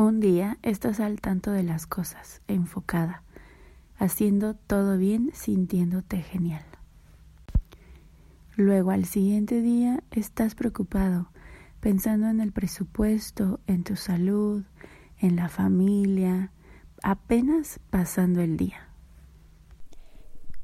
Un día estás al tanto de las cosas, enfocada, haciendo todo bien, sintiéndote genial. Luego al siguiente día estás preocupado, pensando en el presupuesto, en tu salud, en la familia, apenas pasando el día.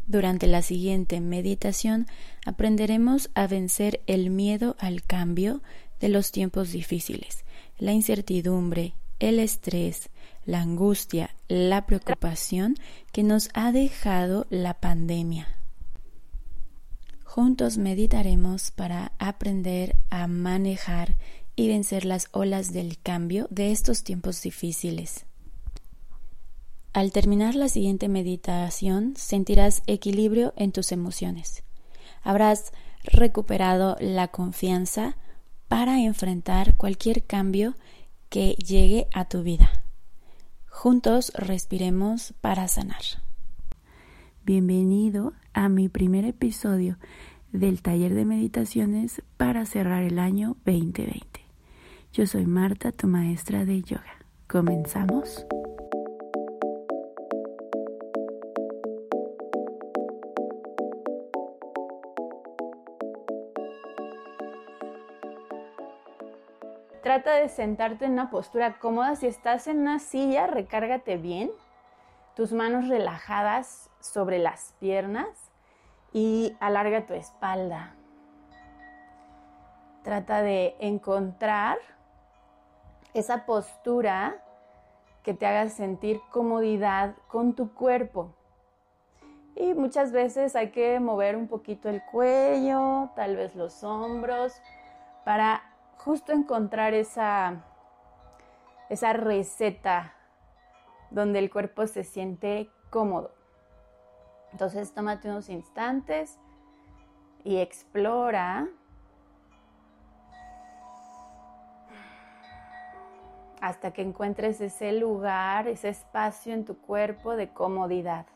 Durante la siguiente meditación aprenderemos a vencer el miedo al cambio de los tiempos difíciles, la incertidumbre, el estrés, la angustia, la preocupación que nos ha dejado la pandemia. Juntos meditaremos para aprender a manejar y vencer las olas del cambio de estos tiempos difíciles. Al terminar la siguiente meditación sentirás equilibrio en tus emociones. Habrás recuperado la confianza para enfrentar cualquier cambio que llegue a tu vida. Juntos respiremos para sanar. Bienvenido a mi primer episodio del taller de meditaciones para cerrar el año 2020. Yo soy Marta, tu maestra de yoga. ¿Comenzamos? Trata de sentarte en una postura cómoda. Si estás en una silla, recárgate bien. Tus manos relajadas sobre las piernas y alarga tu espalda. Trata de encontrar esa postura que te haga sentir comodidad con tu cuerpo. Y muchas veces hay que mover un poquito el cuello, tal vez los hombros, para justo encontrar esa, esa receta donde el cuerpo se siente cómodo. Entonces tómate unos instantes y explora hasta que encuentres ese lugar, ese espacio en tu cuerpo de comodidad.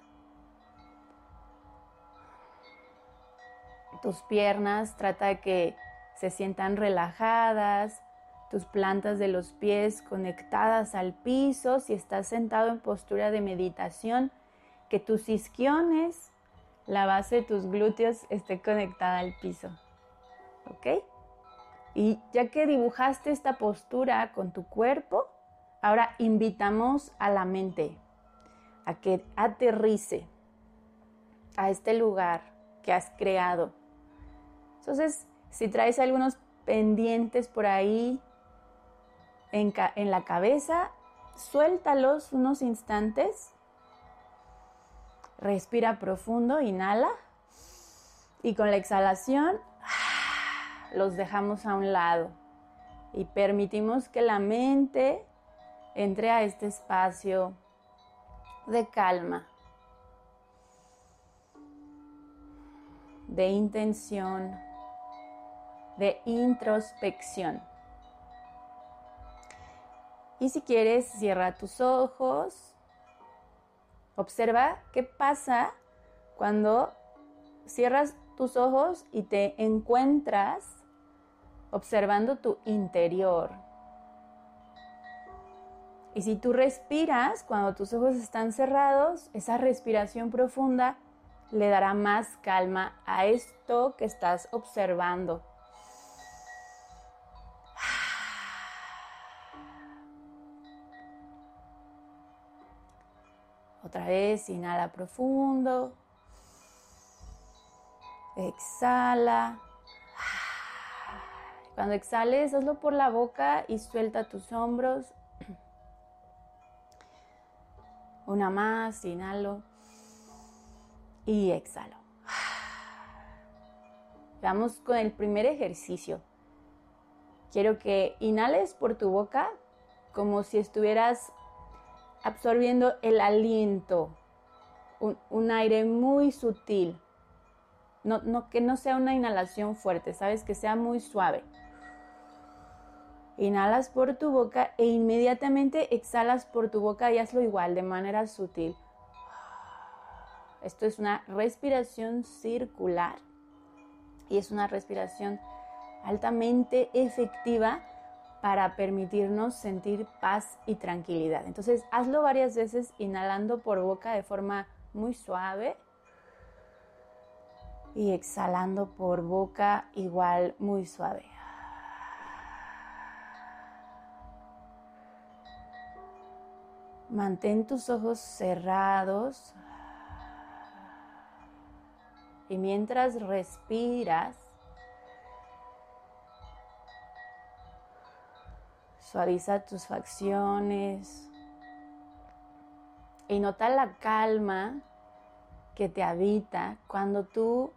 Tus piernas, trata de que se sientan relajadas, tus plantas de los pies conectadas al piso, si estás sentado en postura de meditación, que tus isquiones, la base de tus glúteos esté conectada al piso. ¿Ok? Y ya que dibujaste esta postura con tu cuerpo, ahora invitamos a la mente a que aterrice a este lugar que has creado. Entonces, si traes algunos pendientes por ahí en, la cabeza, suéltalos unos instantes. Respira profundo, inhala. Y con la exhalación los dejamos a un lado. Y permitimos que la mente entre a este espacio de calma, de intención de introspección. Y si quieres, cierra tus ojos. Observa qué pasa cuando cierras tus ojos y te encuentras observando tu interior. Y si tú respiras cuando tus ojos están cerrados, esa respiración profunda le dará más calma a esto que estás observando. Otra vez, inhala profundo. Exhala. Cuando exhales, hazlo por la boca y suelta tus hombros. Una más, inhalo y exhalo. Vamos con el primer ejercicio. Quiero que inhales por tu boca como si estuvieras absorbiendo el aliento, un, aire muy sutil. No, que no sea una inhalación fuerte, sabes, que sea muy suave. Inhalas por tu boca e inmediatamente exhalas por tu boca y hazlo igual, de manera sutil. Esto es una respiración circular y es una respiración altamente efectiva para permitirnos sentir paz y tranquilidad. Entonces, hazlo varias veces inhalando por boca de forma muy suave y exhalando por boca igual muy suave. Mantén tus ojos cerrados y mientras respiras, suaviza tus facciones y nota la calma que te habita cuando tú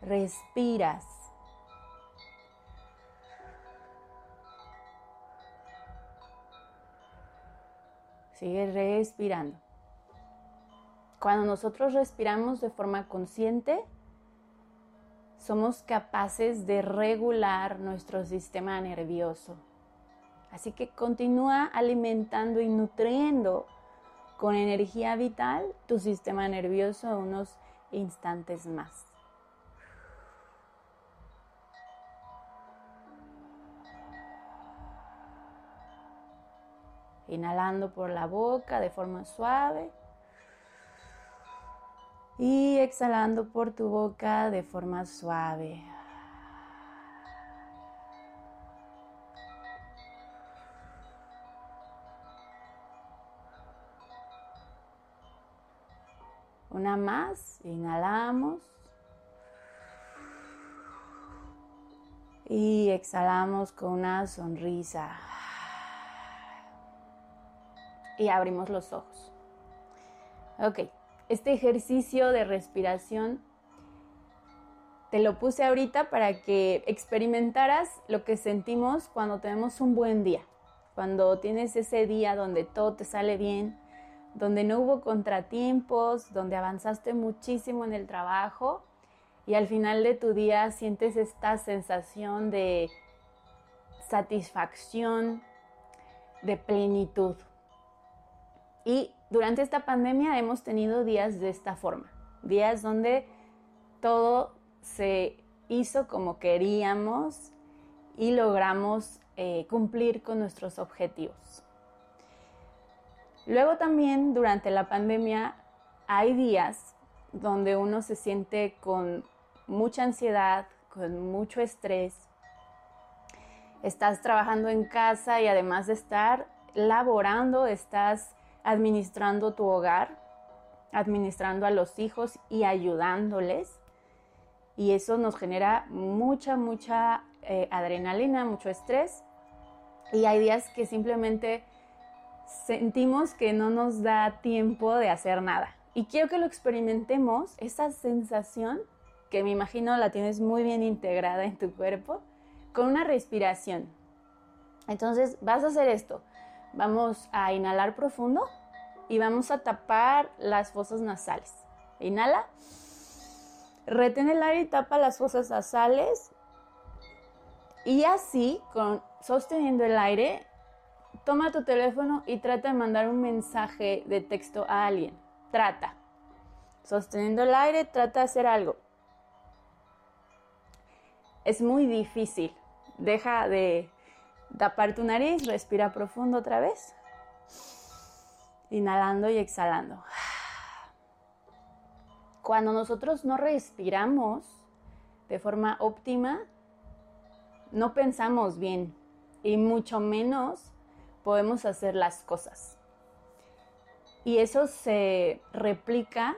respiras. Sigue respirando. Cuando nosotros respiramos de forma consciente, somos capaces de regular nuestro sistema nervioso. Así que continúa alimentando y nutriendo con energía vital tu sistema nervioso unos instantes más. Inhalando por la boca de forma suave y exhalando por tu boca de forma suave. Una más, inhalamos. Y exhalamos con una sonrisa. Y abrimos los ojos. Ok, este ejercicio de respiración te lo puse ahorita para que experimentaras lo que sentimos cuando tenemos un buen día, cuando tienes ese día donde todo te sale bien, donde no hubo contratiempos, donde avanzaste muchísimo en el trabajo y al final de tu día sientes esta sensación de satisfacción, de plenitud. Y durante esta pandemia hemos tenido días de esta forma, días donde todo se hizo como queríamos y logramos eh, cumplir con nuestros objetivos. Luego también durante la pandemia hay días donde uno se siente con mucha ansiedad, con mucho estrés. Estás trabajando en casa y además de estar laborando, estás administrando tu hogar, administrando a los hijos y ayudándoles. Y eso nos genera mucha, mucha eh, adrenalina, mucho estrés. Y hay días que simplemente sentimos que no nos da tiempo de hacer nada. Y quiero que lo experimentemos, esa sensación que me imagino la tienes muy bien integrada en tu cuerpo, con una respiración. Entonces vas a hacer esto. Vamos a inhalar profundo y vamos a tapar las fosas nasales. Inhala. Retén el aire y tapa las fosas nasales. Y así, con, sosteniendo el aire, toma tu teléfono y trata de mandar un mensaje de texto a alguien. Trata. Sosteniendo el aire, trata de hacer algo. Es muy difícil. Deja de tapar tu nariz, respira profundo otra vez. Inhalando y exhalando. Cuando nosotros no respiramos de forma óptima, no pensamos bien y mucho menos podemos hacer las cosas. Y eso se replica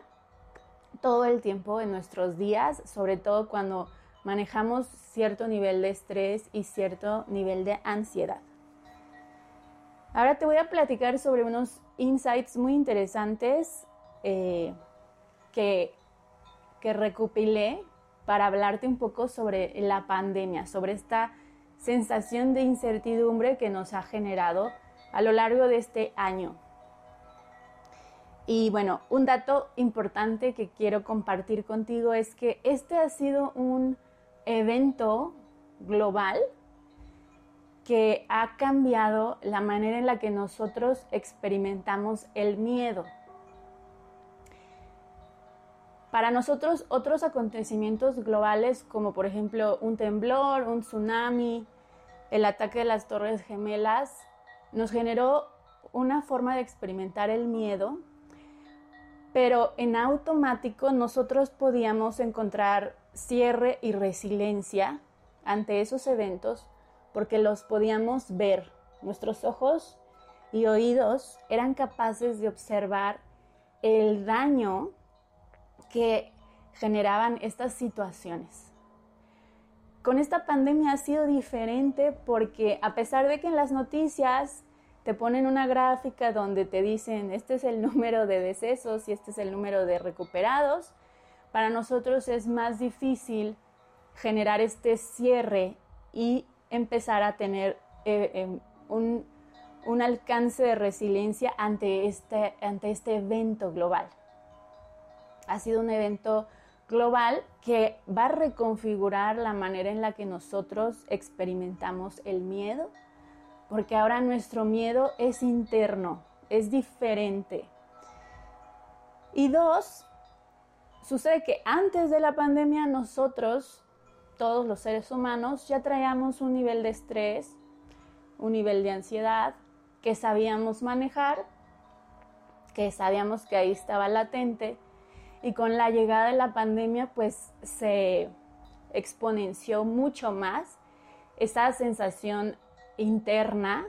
todo el tiempo en nuestros días, sobre todo cuando manejamos cierto nivel de estrés y cierto nivel de ansiedad. Ahora te voy a platicar sobre unos insights muy interesantes eh, que, que recopilé para hablarte un poco sobre la pandemia, sobre esta sensación de incertidumbre que nos ha generado a lo largo de este año. Y bueno, un dato importante que quiero compartir contigo es que este ha sido un evento global que ha cambiado la manera en la que nosotros experimentamos el miedo. Para nosotros otros acontecimientos globales como por ejemplo un temblor, un tsunami, el ataque de las Torres Gemelas, nos generó una forma de experimentar el miedo, pero en automático nosotros podíamos encontrar cierre y resiliencia ante esos eventos porque los podíamos ver. Nuestros ojos y oídos eran capaces de observar el daño que generaban estas situaciones. Con esta pandemia ha sido diferente porque a pesar de que en las noticias te ponen una gráfica donde te dicen este es el número de decesos y este es el número de recuperados, para nosotros es más difícil generar este cierre y empezar a tener eh, em, un, un, alcance de resiliencia ante este, ante este evento global. Ha sido un evento global que va a reconfigurar la manera en la que nosotros experimentamos el miedo, porque ahora nuestro miedo es interno, es diferente. Y dos, sucede que antes de la pandemia nosotros todos los seres humanos ya traíamos un nivel de estrés, un nivel de ansiedad que sabíamos manejar, que sabíamos que ahí estaba latente y con la llegada de la pandemia pues se exponenció mucho más esa sensación interna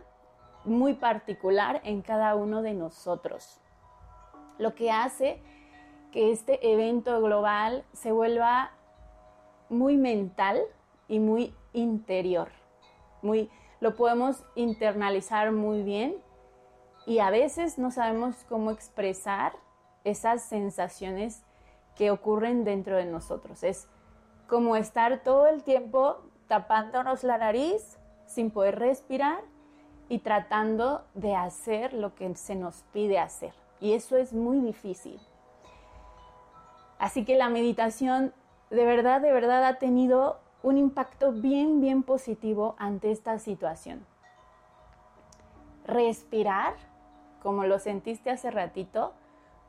muy particular en cada uno de nosotros. Lo que hace que este evento global se vuelva muy mental y muy interior. Muy, lo podemos internalizar muy bien y a veces no sabemos cómo expresar esas sensaciones que ocurren dentro de nosotros. Es como estar todo el tiempo tapándonos la nariz sin poder respirar y tratando de hacer lo que se nos pide hacer. Y eso es muy difícil. Así que la meditación de verdad, de verdad ha tenido un impacto bien, bien positivo ante esta situación. Respirar, como lo sentiste hace ratito,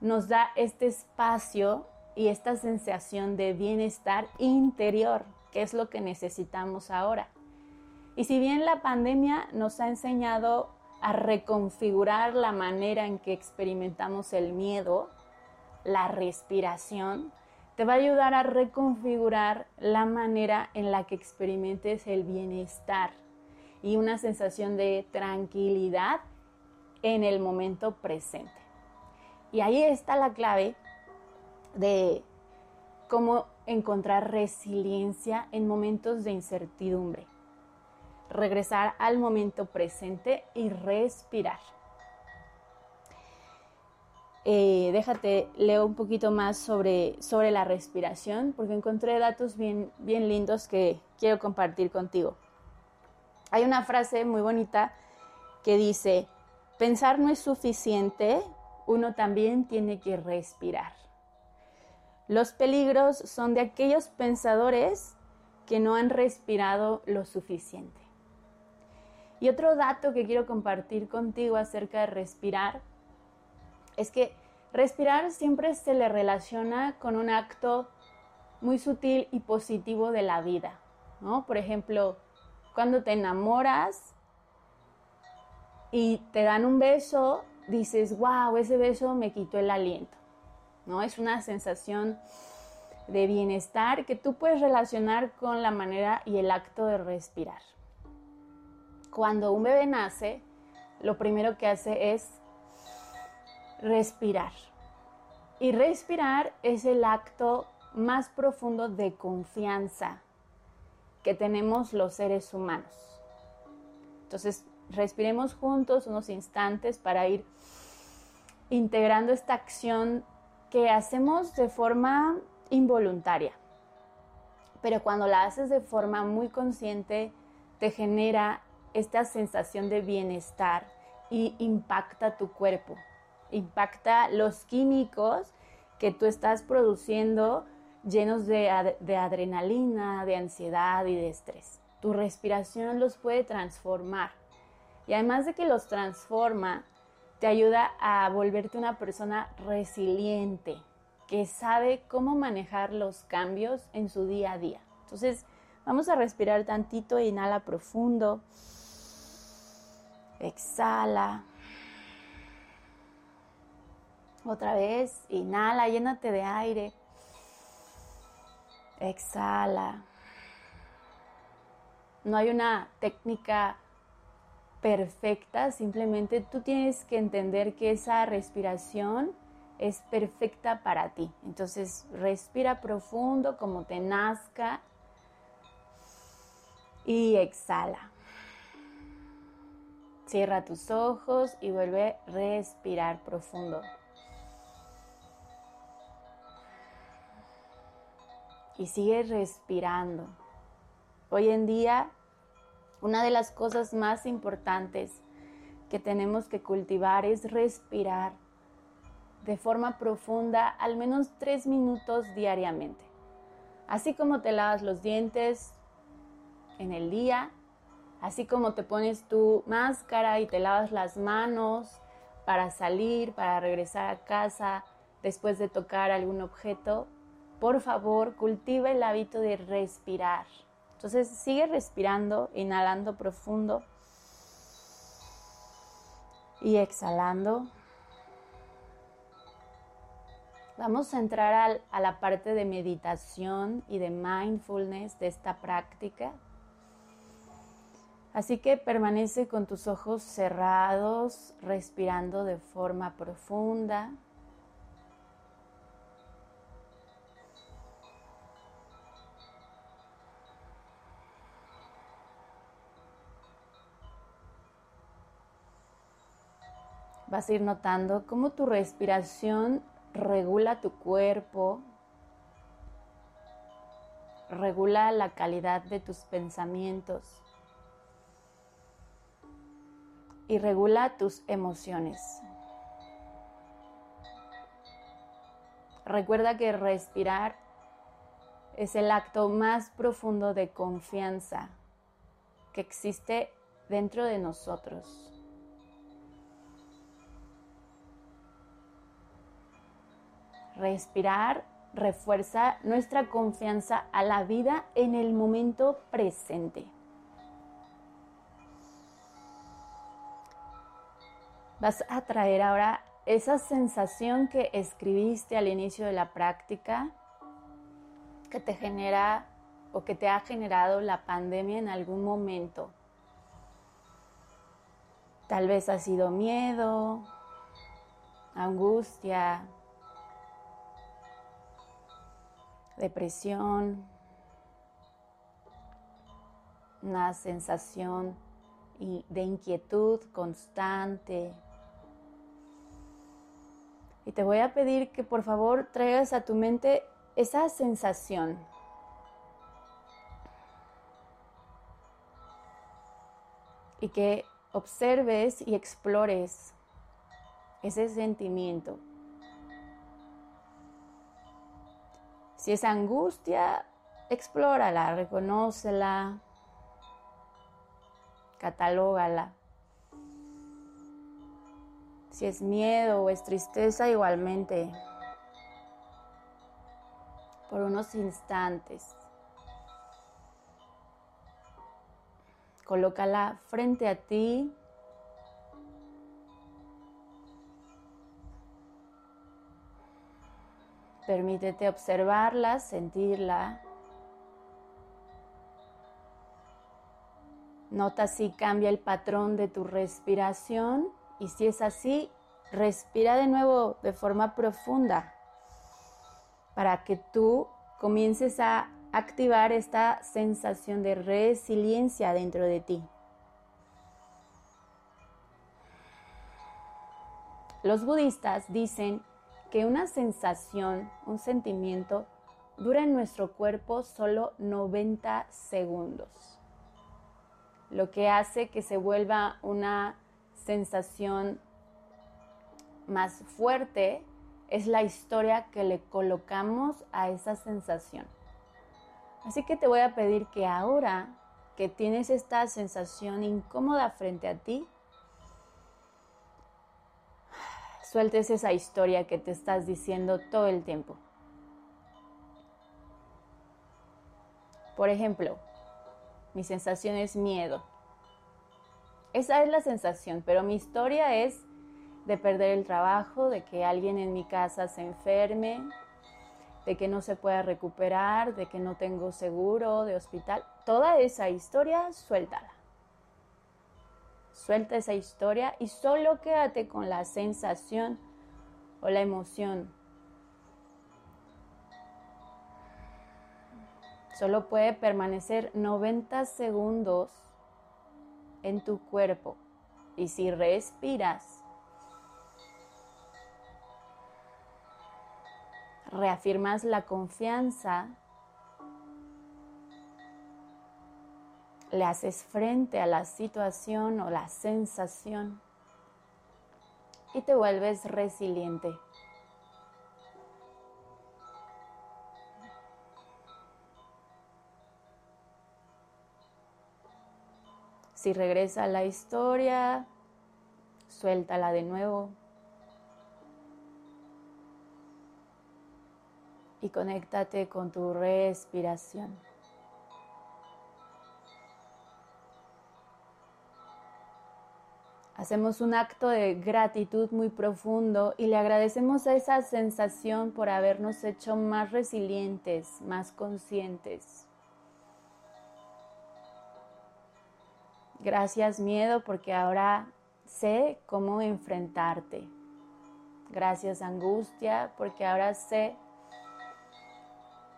nos da este espacio y esta sensación de bienestar interior, que es lo que necesitamos ahora. Y si bien la pandemia nos ha enseñado a reconfigurar la manera en que experimentamos el miedo, la respiración, te va a ayudar a reconfigurar la manera en la que experimentes el bienestar y una sensación de tranquilidad en el momento presente. Y ahí está la clave de cómo encontrar resiliencia en momentos de incertidumbre. Regresar al momento presente y respirar. Eh, déjate, leo un poquito más sobre, sobre la respiración, porque encontré datos bien, bien lindos que quiero compartir contigo. Hay una frase muy bonita que dice, pensar no es suficiente, uno también tiene que respirar. Los peligros son de aquellos pensadores que no han respirado lo suficiente. Y otro dato que quiero compartir contigo acerca de respirar es que respirar siempre se le relaciona con un acto muy sutil y positivo de la vida, ¿no? Por ejemplo, cuando te enamoras y te dan un beso, dices, wow, ese beso me quitó el aliento, ¿no? Es una sensación de bienestar que tú puedes relacionar con la manera y el acto de respirar. Cuando un bebé nace, lo primero que hace es respirar. Y respirar es el acto más profundo de confianza que tenemos los seres humanos. Entonces, respiremos juntos unos instantes para ir integrando esta acción que hacemos de forma involuntaria. Pero cuando la haces de forma muy consciente, te genera esta sensación de bienestar y impacta tu cuerpo, impacta los químicos que tú estás produciendo llenos de, adrenalina, de ansiedad y de estrés. Tu respiración los puede transformar. Y además de que los transforma, te ayuda a volverte una persona resiliente, que sabe cómo manejar los cambios en su día a día. Entonces, vamos a respirar tantito, inhala profundo, exhala. Otra vez, inhala, llénate de aire. Exhala. No hay una técnica perfecta, simplemente tú tienes que entender que esa respiración es perfecta para ti. Entonces respira profundo como te nazca y exhala. Cierra tus ojos y vuelve a respirar profundo. Y sigue respirando. Hoy en día una de las cosas más importantes que tenemos que cultivar es respirar de forma profunda al menos tres minutos diariamente. Así como te lavas los dientes en el día, así como te pones tu máscara y te lavas las manos para salir, para regresar a casa después de tocar algún objeto, por favor cultiva el hábito de respirar. Entonces sigue respirando, inhalando profundo y exhalando. Vamos a entrar a la parte de meditación y de mindfulness de esta práctica. Así que permanece con tus ojos cerrados, respirando de forma profunda. Vas a ir notando cómo tu respiración regula tu cuerpo, regula la calidad de tus pensamientos y regula tus emociones. Recuerda que respirar es el acto más profundo de confianza que existe dentro de nosotros. Respirar refuerza nuestra confianza a la vida en el momento presente. Vas a traer ahora esa sensación que escribiste al inicio de la práctica, que te genera o que te ha generado la pandemia en algún momento. Tal vez ha sido miedo, angustia, depresión, una sensación de inquietud constante. Y te voy a pedir que por favor traigas a tu mente esa sensación. Y que observes y explores ese sentimiento. Si es angustia, explórala, reconócela, catalógala. Si es miedo o es tristeza, igualmente. Por unos instantes. Colócala frente a ti Permítete observarla, sentirla. Nota si cambia el patrón de tu respiración y si es así, respira de nuevo de forma profunda. para que tú comiences a activar esta sensación de resiliencia dentro de ti. Los budistas dicen que una sensación, un sentimiento, dura en nuestro cuerpo solo 90 segundos, lo que hace que se vuelva una sensación más fuerte es la historia que le colocamos a esa sensación. Así que te voy a pedir que ahora que tienes esta sensación incómoda frente a ti, sueltes esa historia que te estás diciendo todo el tiempo. Por ejemplo, mi sensación es miedo. Esa es la sensación, pero mi historia es de perder el trabajo, de que alguien en mi casa se enferme, de que no se pueda recuperar, de que no tengo seguro de hospital. Toda esa historia, suéltala. Suelta esa historia y solo quédate con la sensación o la emoción. Solo puede permanecer 90 segundos en tu cuerpo. Y si respiras, reafirmas la confianza le haces frente a la situación o la sensación y te vuelves resiliente. Si regresa a la historia, suéltala de nuevo. Y conéctate con tu respiración. Hacemos un acto de gratitud muy profundo y le agradecemos a esa sensación por habernos hecho más resilientes, más conscientes. Gracias miedo porque ahora sé cómo enfrentarte. Gracias angustia porque ahora sé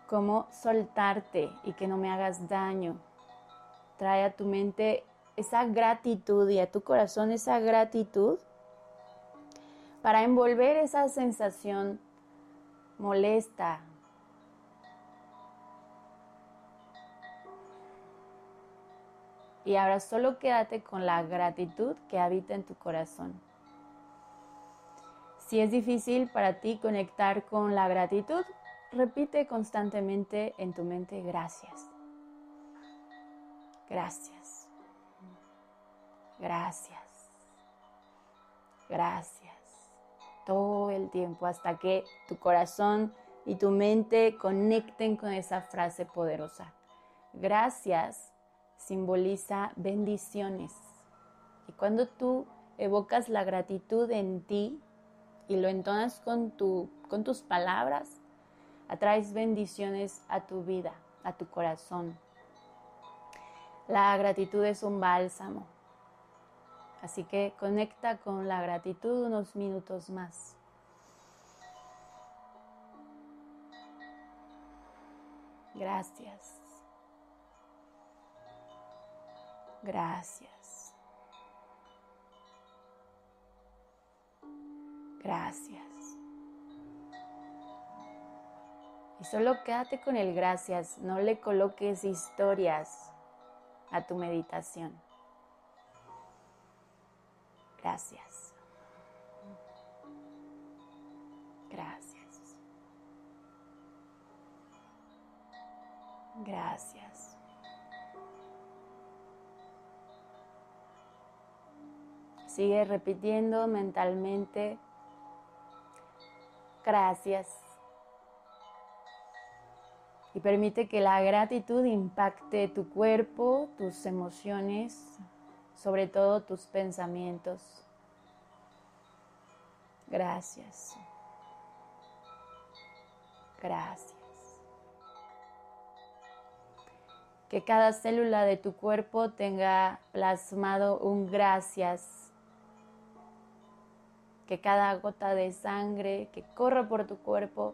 cómo soltarte y que no me hagas daño. Trae a tu mente esa gratitud y a tu corazón esa gratitud para envolver esa sensación molesta. Y ahora solo quédate con la gratitud que habita en tu corazón. Si es difícil para ti conectar con la gratitud, repite constantemente en tu mente gracias. Gracias. Gracias. Gracias. Todo el tiempo hasta que tu corazón y tu mente conecten con esa frase poderosa. Gracias simboliza bendiciones. Y cuando tú evocas la gratitud en ti y lo entonas con, tu, con tus palabras, atraes bendiciones a tu vida, a tu corazón. La gratitud es un bálsamo Así que conecta con la gratitud unos minutos más. Gracias. Gracias. Gracias. Y solo quédate con el gracias, no le coloques historias a tu meditación. Gracias. Gracias. Gracias. Sigue repitiendo mentalmente. Gracias. Y permite que la gratitud impacte tu cuerpo, tus emociones, sobre todo tus pensamientos. Gracias. Gracias. Que cada célula de tu cuerpo tenga plasmado un gracias. Que cada gota de sangre que corra por tu cuerpo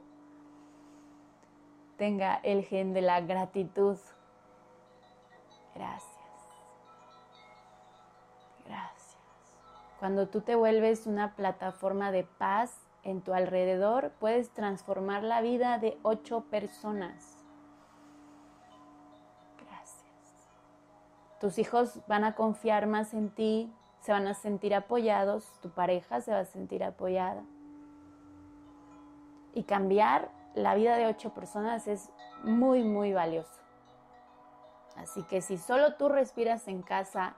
tenga el gen de la gratitud. Gracias. Cuando tú te vuelves una plataforma de paz en tu alrededor, puedes transformar la vida de ocho personas. Gracias. Tus hijos van a confiar más en ti, se van a sentir apoyados, tu pareja se va a sentir apoyada. Y cambiar la vida de ocho personas es muy, muy valioso. Así que si solo tú respiras en casa,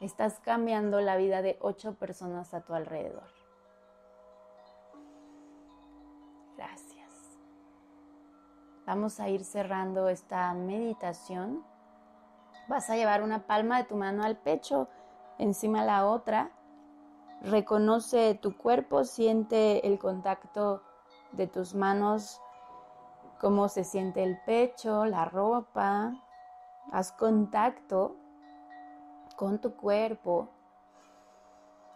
estás cambiando la vida de ocho personas a tu alrededor. Gracias. Vamos a ir cerrando esta meditación. Vas a llevar una palma de tu mano al pecho, encima la otra. Reconoce tu cuerpo, siente el contacto de tus manos, cómo se siente el pecho, la ropa. Haz contacto con tu cuerpo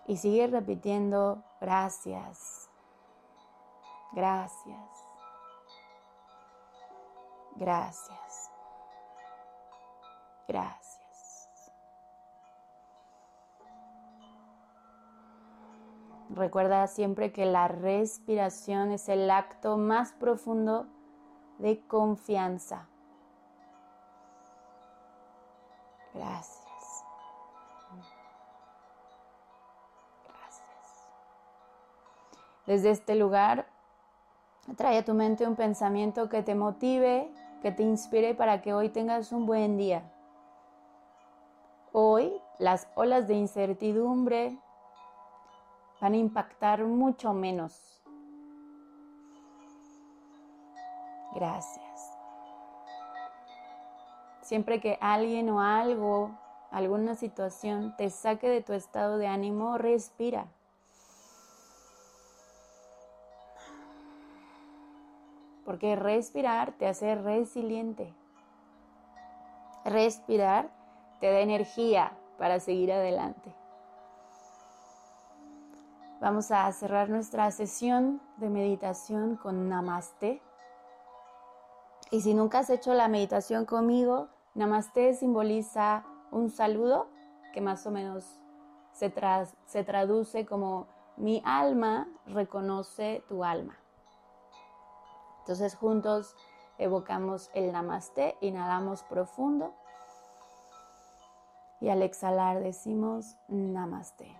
y sigue repitiendo gracias, gracias, gracias, gracias. Recuerda siempre que la respiración es el acto más profundo de confianza. Gracias. Desde este lugar, trae a tu mente un pensamiento que te motive, que te inspire para que hoy tengas un buen día. Hoy las olas de incertidumbre, van a impactar mucho menos. Gracias. Siempre que alguien o algo, alguna situación te saque de tu estado de ánimo, respira. Porque respirar te hace resiliente. Respirar te da energía para seguir adelante. Vamos a cerrar nuestra sesión de meditación con Namaste. Y si nunca has hecho la meditación conmigo, Namaste simboliza un saludo que más o menos se, se traduce como mi alma reconoce tu alma. Entonces juntos evocamos el Namaste, inhalamos profundo y al exhalar decimos Namaste.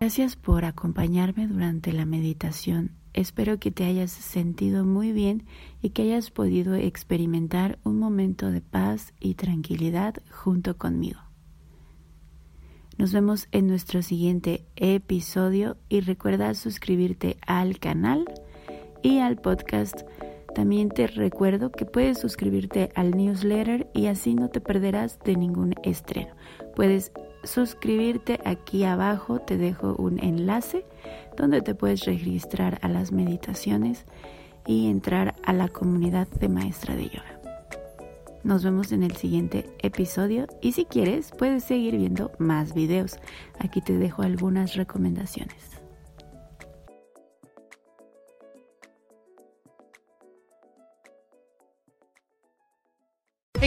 Gracias por acompañarme durante la meditación. Espero que te hayas sentido muy bien y que hayas podido experimentar un momento de paz y tranquilidad junto conmigo. Nos vemos en nuestro siguiente episodio y recuerda suscribirte al canal y al podcast. También te recuerdo que puedes suscribirte al newsletter y así no te perderás de ningún estreno. Puedes suscribirte aquí abajo te dejo un enlace donde te puedes registrar a las meditaciones y entrar a la comunidad de maestra de yoga. Nos vemos en el siguiente episodio y si quieres puedes seguir viendo más videos. Aquí te dejo algunas recomendaciones.